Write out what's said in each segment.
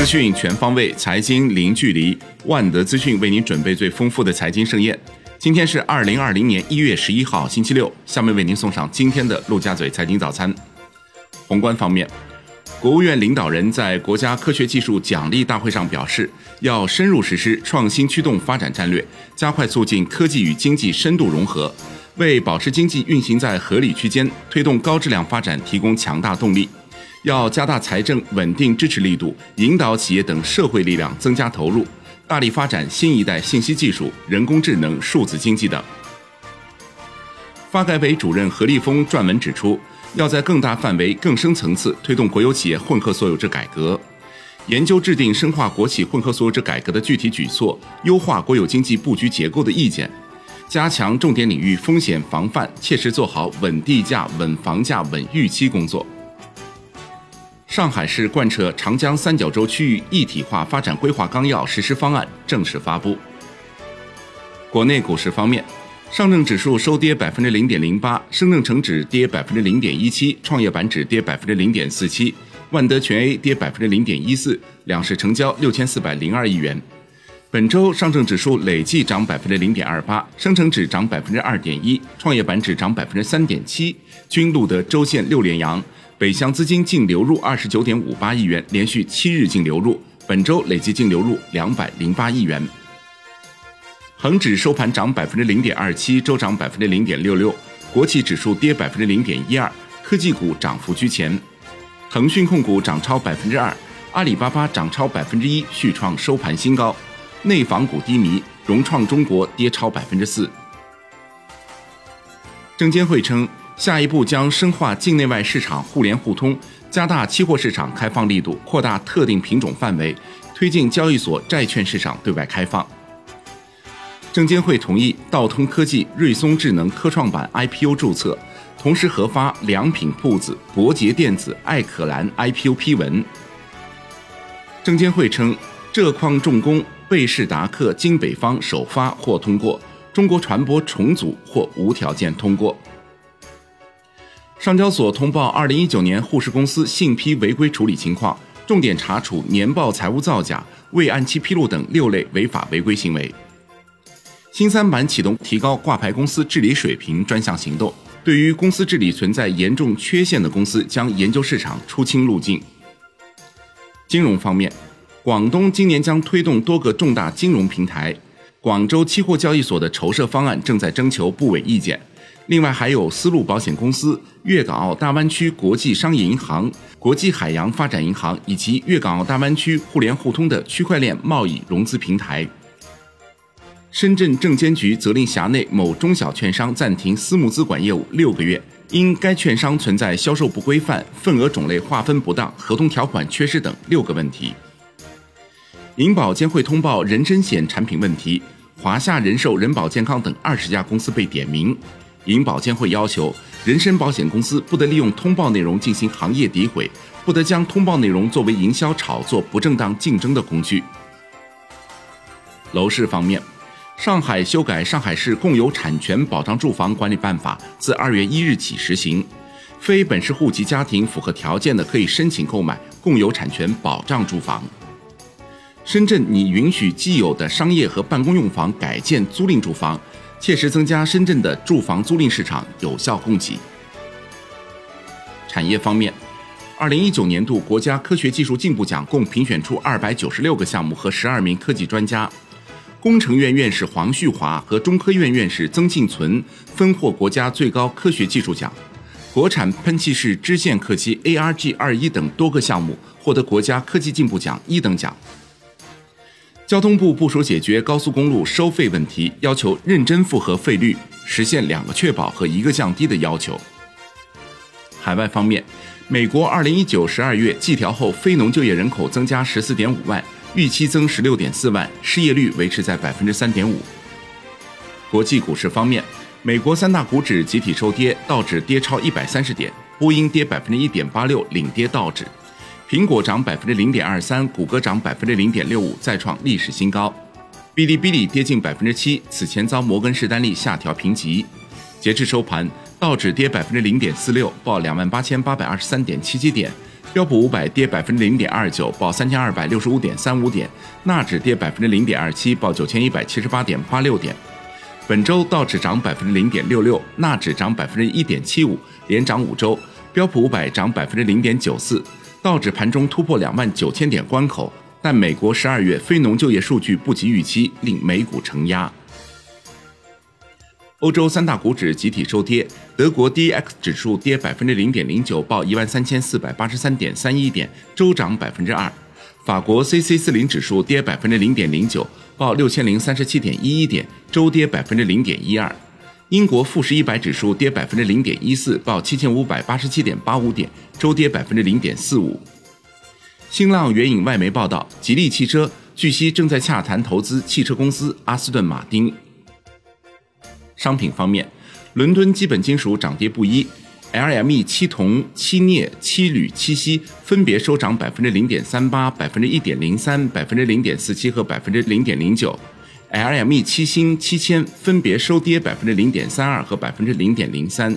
资讯全方位，财经零距离。万德资讯为您准备最丰富的财经盛宴。今天是二零二零年一月十一号，星期六。下面为您送上今天的陆家嘴财经早餐。宏观方面，国务院领导人在国家科学技术奖励大会上表示，要深入实施创新驱动发展战略，加快促进科技与经济深度融合，为保持经济运行在合理区间、推动高质量发展提供强大动力。要加大财政稳定支持力度，引导企业等社会力量增加投入，大力发展新一代信息技术、人工智能、数字经济等。发改委主任何立峰撰文指出，要在更大范围、更深层次推动国有企业混合所有制改革，研究制定深化国企混合所有制改革的具体举措，优化国有经济布局结构的意见，加强重点领域风险防范，切实做好稳地价、稳房价、稳预期工作。上海市贯彻长江三角洲区域一体化发展规划纲要实施方案正式发布。国内股市方面，上证指数收跌百分之零点零八，深证成指跌百分之零点一七，创业板指跌百分之零点四七，万德全 A 跌百分之零点一四，两市成交六千四百零二亿元。本周上证指数累计涨百分之零点二八，深成指涨百分之二点一，创业板指涨百分之三点七，均录得周线六连阳。北向资金净流入二十九点五八亿元，连续七日净流入，本周累计净流入两百零八亿元。恒指收盘涨百分之零点二七，周涨百分之零点六六。国企指数跌百分之零点一二，科技股涨幅居前。腾讯控股涨超百分之二，阿里巴巴涨超百分之一，续创收盘新高。内房股低迷，融创中国跌超百分之四。证监会称。下一步将深化境内外市场互联互通，加大期货市场开放力度，扩大特定品种范围，推进交易所债券市场对外开放。证监会同意道通科技、瑞松智能科创板 IPO 注册，同时核发良品铺子、博捷电子、艾可蓝 IPO 批文。证监会称，浙矿重工、贝士达克、金北方首发或通过，中国船舶重组或无条件通过。上交所通报二零一九年沪市公司信披违规处理情况，重点查处年报财务造假、未按期披露等六类违法违规行为。新三板启动提高挂牌公司治理水平专项行动，对于公司治理存在严重缺陷的公司，将研究市场出清路径。金融方面，广东今年将推动多个重大金融平台，广州期货交易所的筹设方案正在征求部委意见。另外还有丝路保险公司、粤港澳大湾区国际商业银行、国际海洋发展银行以及粤港澳大湾区互联互通的区块链贸易融资平台。深圳证监局责令辖内某中小券商暂停私募资管业务六个月，因该券商存在销售不规范、份额种类划分不当、合同条款缺失等六个问题。银保监会通报人身险产品问题，华夏人寿、人保健康等二十家公司被点名。银保监会要求，人身保险公司不得利用通报内容进行行业诋毁，不得将通报内容作为营销炒作、不正当竞争的工具。楼市方面，上海修改《上海市共有产权保障住房管理办法》，自二月一日起实行，非本市户籍家庭符合条件的可以申请购买共有产权保障住房。深圳拟允许既有的商业和办公用房改建租赁住房。切实增加深圳的住房租赁市场有效供给。产业方面，二零一九年度国家科学技术进步奖共评选出二百九十六个项目和十二名科技专家。工程院院士黄旭华和中科院院士曾庆存分获国家最高科学技术奖。国产喷气式支线客机 ARG 二一等多个项目获得国家科技进步奖一等奖。交通部部署解决高速公路收费问题，要求认真复核费率，实现两个确保和一个降低的要求。海外方面，美国二零一九十二月季调后非农就业人口增加十四点五万，预期增十六点四万，失业率维持在百分之三点五。国际股市方面，美国三大股指集体收跌，道指跌超一百三十点，波音跌百分之一点八六，领跌道指。苹果涨百分之零点二三，谷歌涨百分之零点六五，再创历史新高。哔哩哔哩跌近百分之七，此前遭摩根士丹利下调评级。截至收盘，道指跌百分之零点四六，报两万八千八百二十三点七七点；标普五百跌百分之零点二九，报三千二百六十五点三五点；纳指跌百分之零点二七，报九千一百七十八点八六点。本周道指涨百分之零点六六，纳指涨百分之一点七五，连涨五周；标普五百涨百分之零点九四。道指盘中突破两万九千点关口，但美国十二月非农就业数据不及预期，令美股承压。欧洲三大股指集体收跌，德国 D X 指数跌百分之零点零九，报一万三千四百八十三点三一点，周涨百分之二；法国 C C 四零指数跌百分之零点零九，报六千零三十七点一一点，周跌百分之零点一二；英国富时一百指数跌百分之零点一四，报七千五百八十七点八五点，周跌百分之零点四五。新浪援引外媒报道，吉利汽车据悉正在洽谈投资汽车公司阿斯顿马丁。商品方面，伦敦基本金属涨跌不一，LME 七铜、七镍、七铝、七锡分别收涨百分之零点三八、百分之一点零三、百分之零点四七和百分之零点零九；LME 七星、七千分别收跌百分之零点三二和百分之零点零三。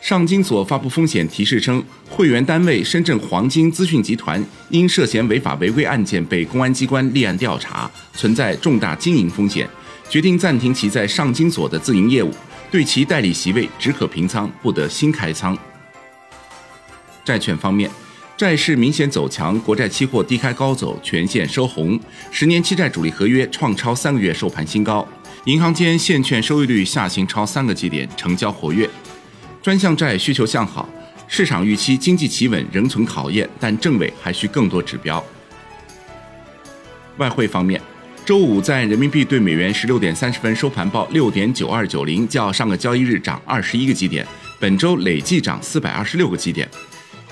上金所发布风险提示称，会员单位深圳黄金资讯集团因涉嫌违法违规案件被公安机关立案调查，存在重大经营风险。决定暂停其在上金所的自营业务，对其代理席位只可平仓，不得新开仓。债券方面，债市明显走强，国债期货低开高走，全线收红，十年期债主力合约创超三个月收盘新高，银行间现券收益率下行超三个基点，成交活跃。专项债需求向好，市场预期经济企稳仍存考验，但政委还需更多指标。外汇方面。周五在人民币对美元十六点三十分收盘报六点九二九零，较上个交易日涨二十一个基点，本周累计涨四百二十六个基点。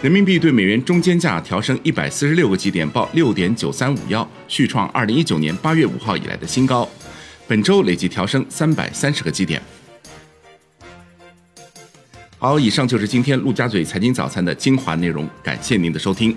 人民币对美元中间价调升一百四十六个基点，报六点九三五幺，续创二零一九年八月五号以来的新高。本周累计调升三百三十个基点。好，以上就是今天陆家嘴财经早餐的精华内容，感谢您的收听。